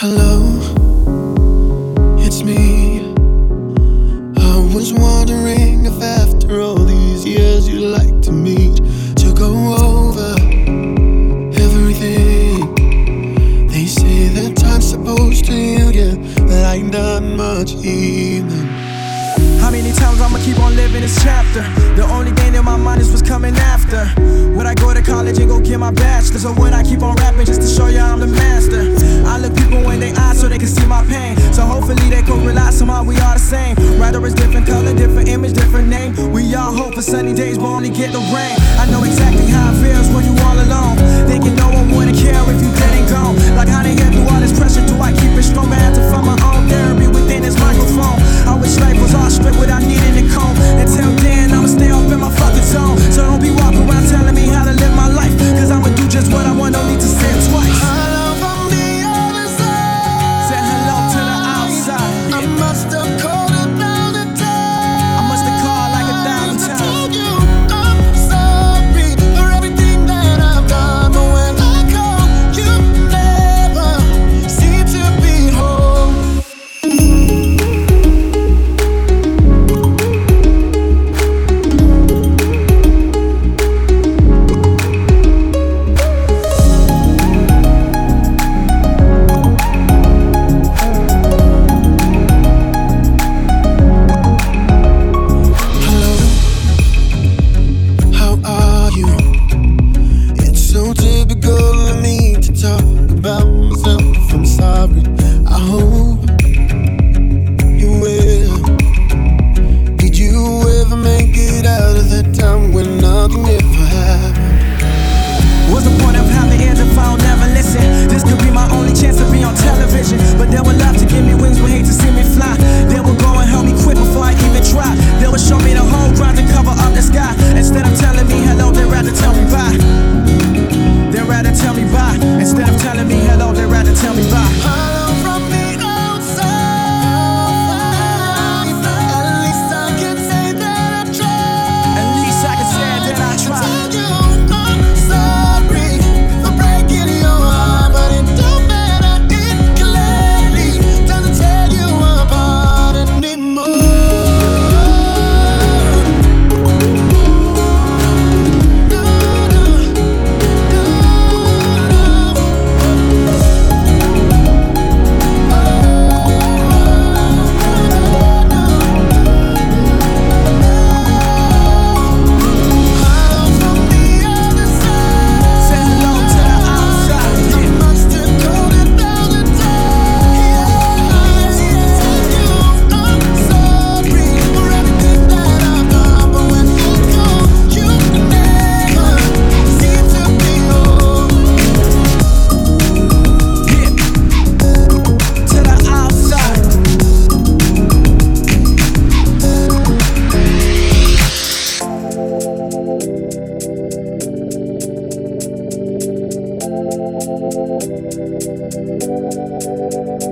Hello, living this chapter? The only thing in my mind is what's coming after. Would I go to college and go get my bachelor's? Or would I keep on rapping just to show you I'm the master? I look people in their eyes so they can see my pain. So hopefully they can realize somehow we are the same. Writer it's different color, different image, different name. We all hope for sunny days, but only get the rain. I know exactly how it feels when you all alone. Thinking no one wouldn't care if you didn't go. Like how they get through all this pressure, do I keep it strong? I had to find my own therapy within this microphone. I wish life was all straight without needing to comb. Until then, I'ma stay up in my fucking zone. So don't be walking around telling me how to live my life. Cause I'ma do just what I want, don't need to say it twice.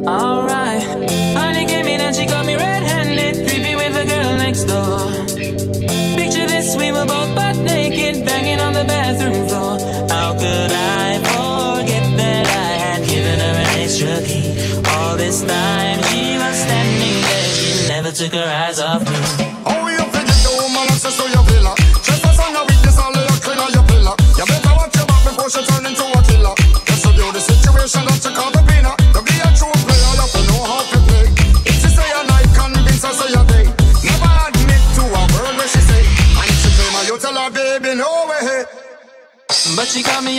Alright, honey she got me red-handed, with the girl next door. Picture this, we were both butt naked, banging on the bathroom floor. How could I forget that I had given her an extra key? All this time she was standing there, she never took her eyes off me.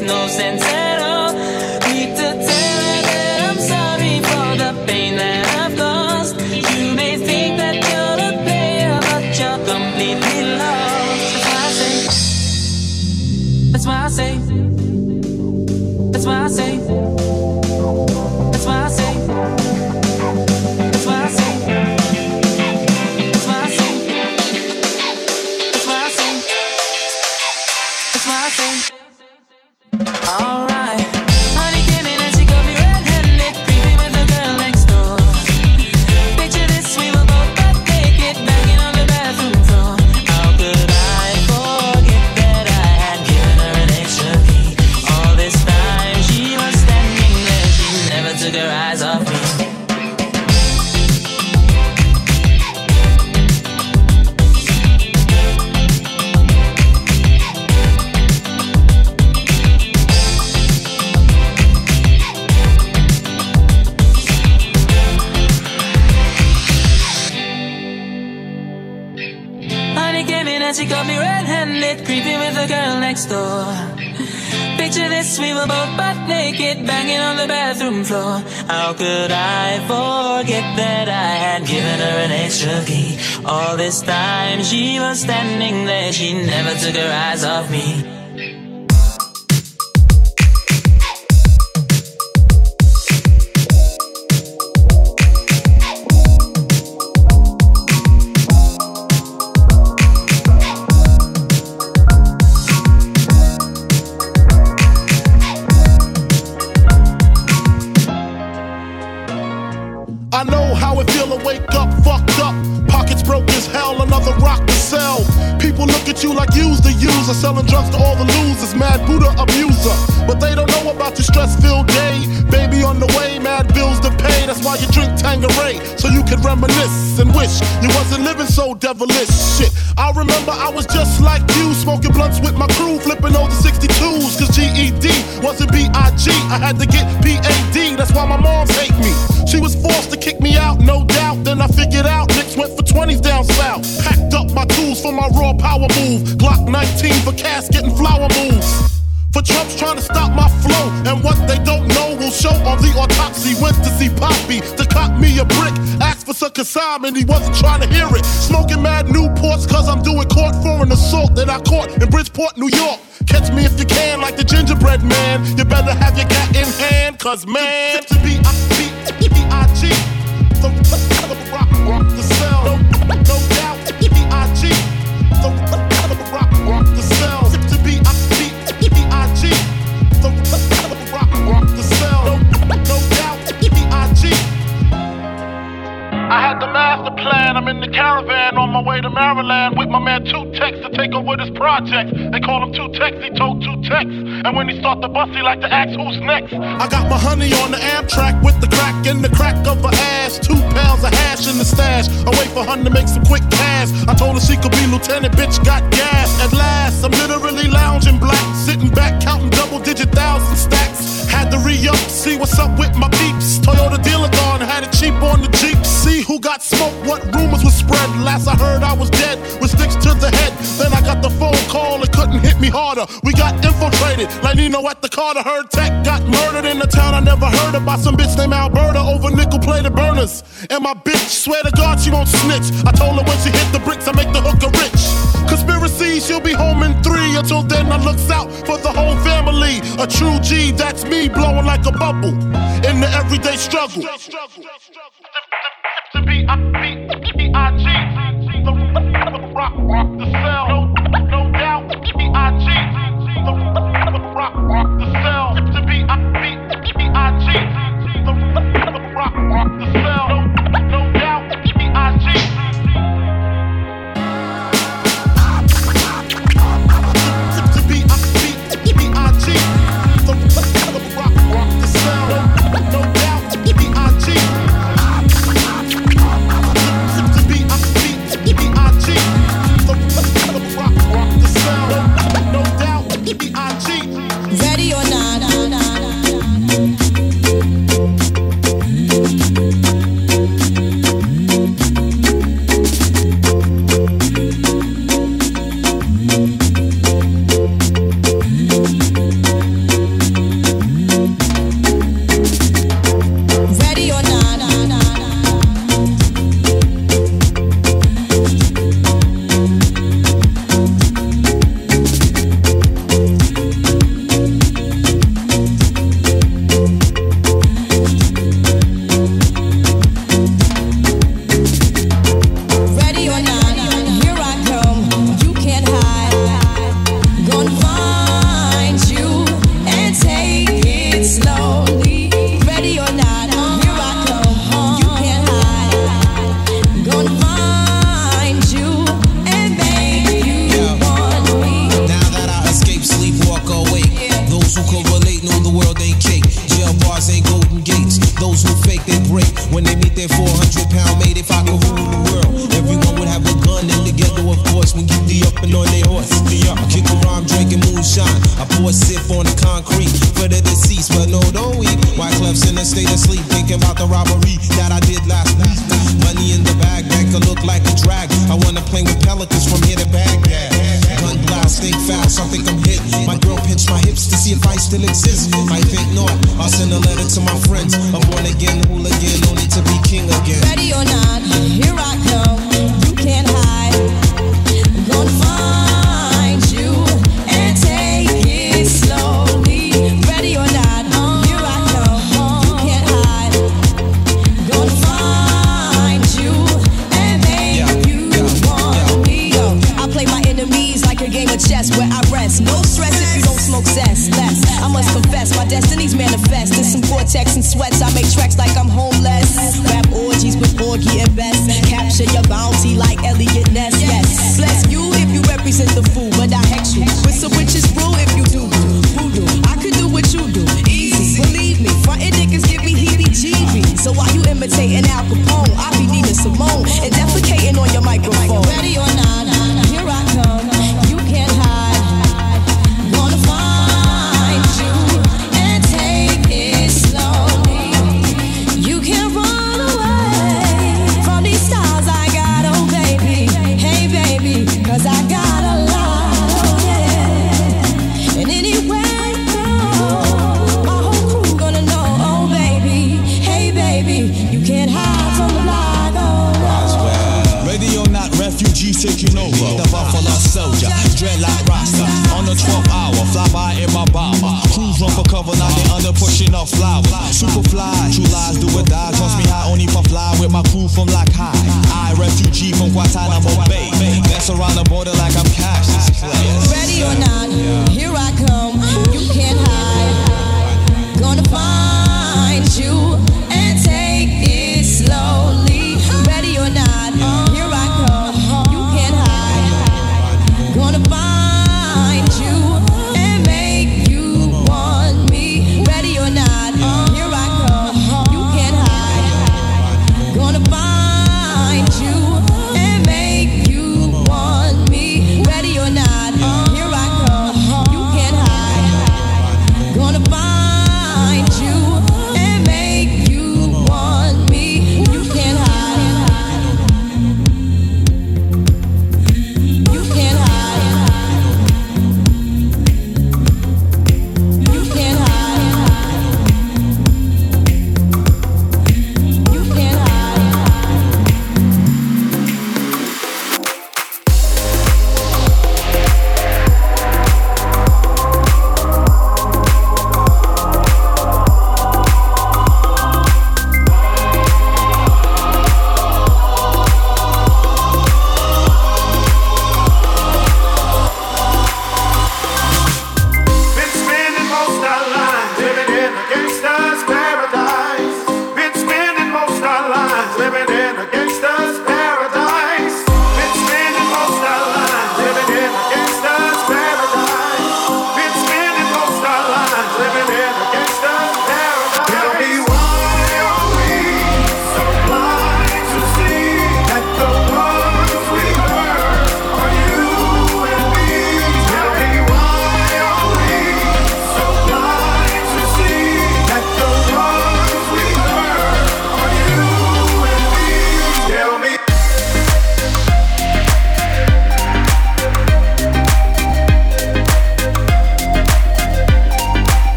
no sense and she got me red-handed, creeping with the girl next door. Picture this, we were both butt naked, banging on the bathroom floor. How could I forget that I had given her an extra key? All this time she was standing there, she never took her eyes off me. Selling drugs to all the losers. Mad Buddha abuser, but they don't know about your stress-filled day. Baby on the way, mad bills to pay. Why you drink Tanqueray, so you can reminisce and wish you wasn't living so devilish. Shit, I remember I was just like you, smoking blunts with my crew, flipping over 62s. Cause GED wasn't BIG. I had to get P-A-D. That's why my moms hate me. She was forced to kick me out, no doubt. Then I figured out Nicks went for 20s down south. Packed up my tools for my raw power move. Glock 19 for casket and flower moves. For Trump's trying to stop my flow. And what they don't know will show on the autopsy. Went to see Poppy to cop me a brick. Asked for some consignment, he wasn't trying to hear it. Smoking mad Newports, cause I'm doing court for an assault that I caught in Bridgeport, New York. Catch me if you can, like the gingerbread man. You better have your gat in hand, cause man. To be plan. I'm in the caravan on my way to Maryland with my man Two Tex to take over this project. They call him Two Tex, he told Two Tex. And when he start the bus, he like to ask who's next. I got my honey on the Amtrak with the crack in the crack of her ass. Two pounds of hash in the stash. I wait for her to make some quick cash. I told her she could be lieutenant, bitch got gas. At last, I'm literally lounging black, sitting back counting double digit thousand stacks. Had to re up, see what's up with my peeps. Toyota dealer gone, had it cheap on the Jeep. What rumors was spread. Last I heard, I was dead with sticks to the head. Then I got the phone call, it couldn't hit me harder. We got infiltrated, like Nino at the Carter. Heard Tech got murdered in the town I never heard about. Some bitch named Alberta over nickel plated burners. And my bitch, swear to God, she won't snitch. I told her when she hit the bricks, I make the hooker rich. Conspiracy, she'll be home in three. Until then, I looks out for the whole family. A true G, that's me blowing like a bubble in the everyday struggle to be I B E I G. The rock rock the cell. No doubt Big The rock rock the cell to be capture your bounty like Eliot Ness. Yes, bless you if you represent the fool, but I hex you with some witches.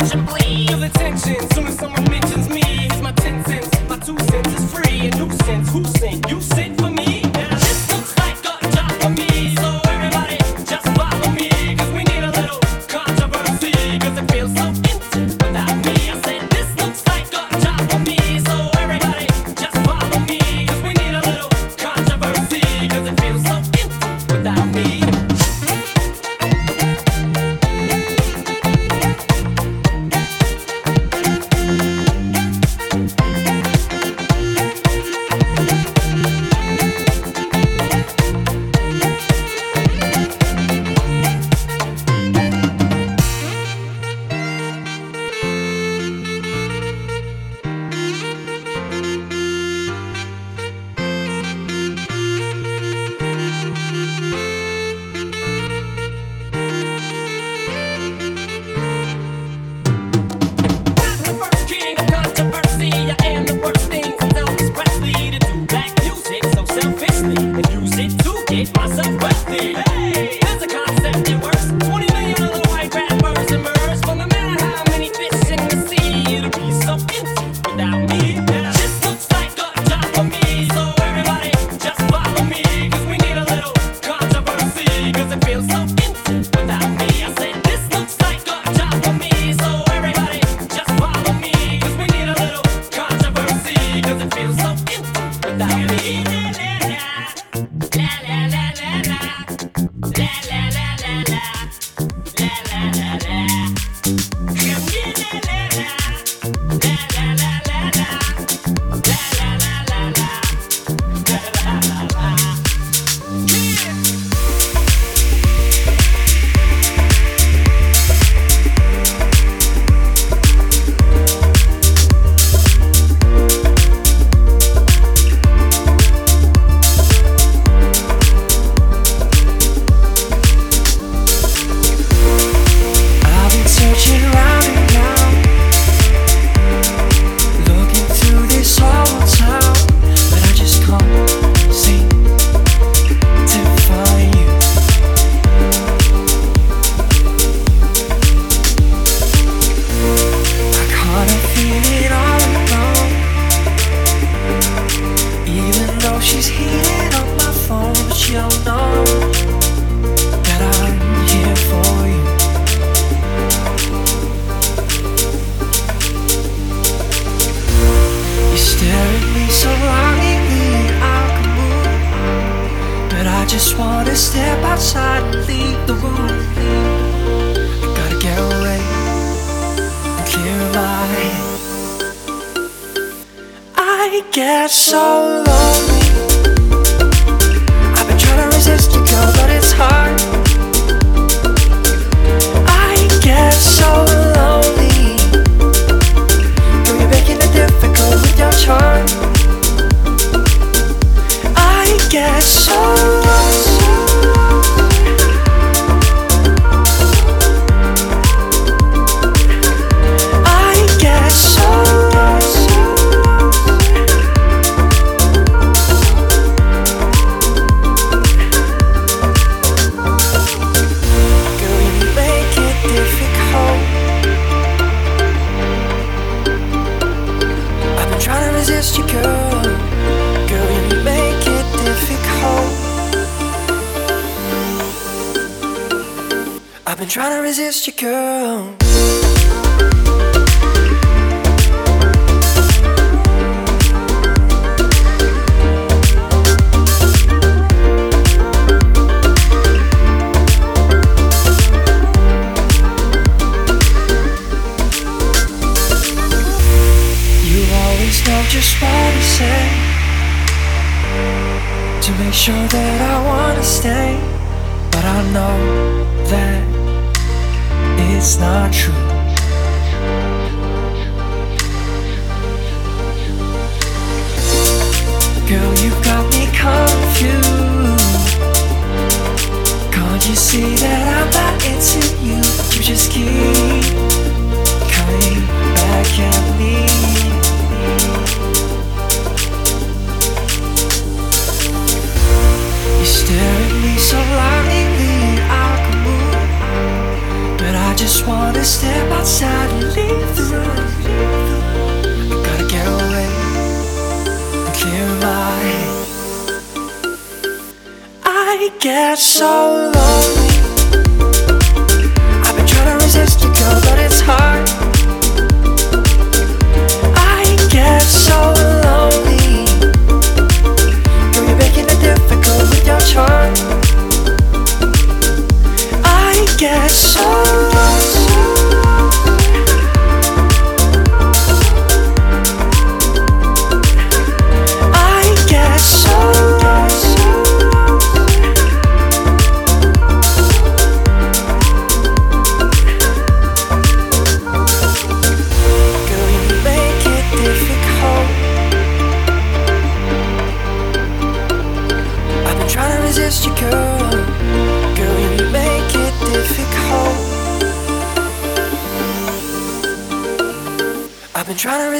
attention, please. Feel attention soon as someone mentions me. My 10 cents, my two cents is free. A nuisance, who sent? You sent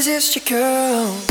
resist you, girl.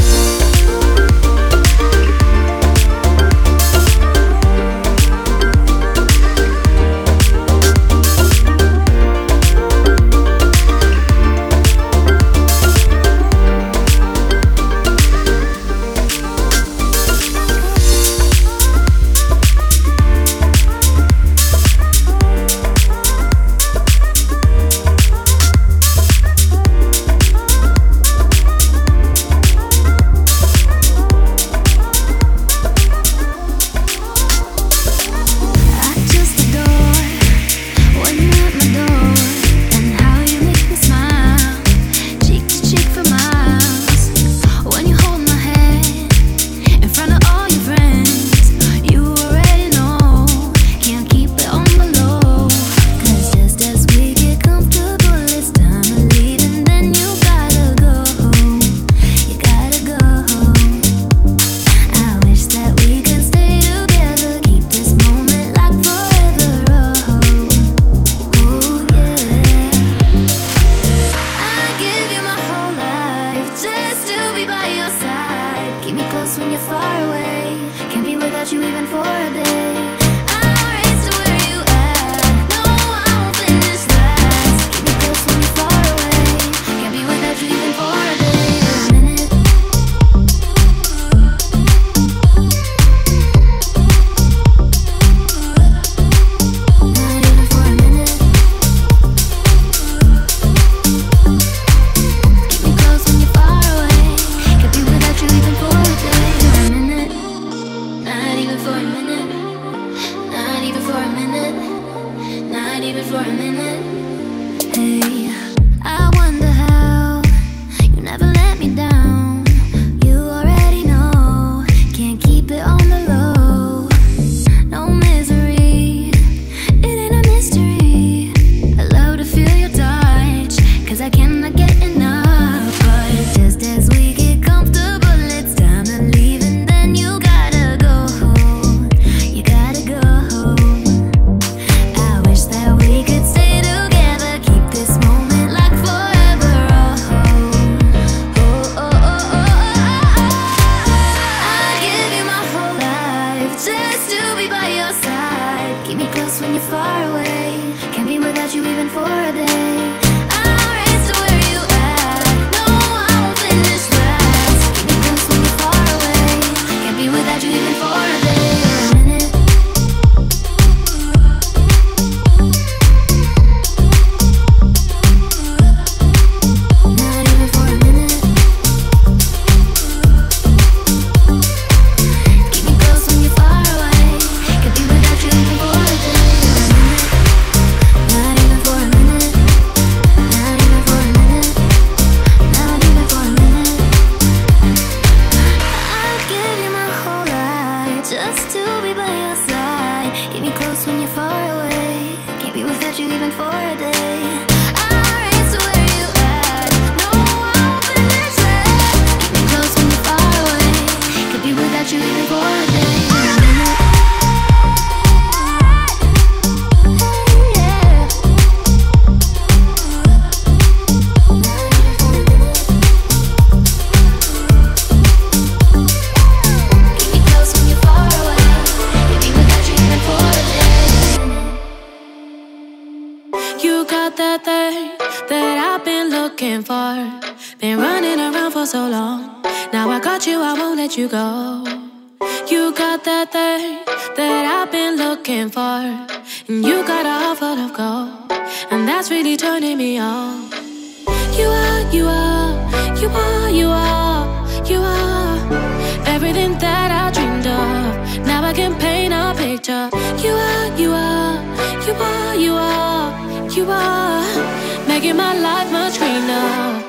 My life much greener.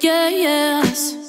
Yeah, yes.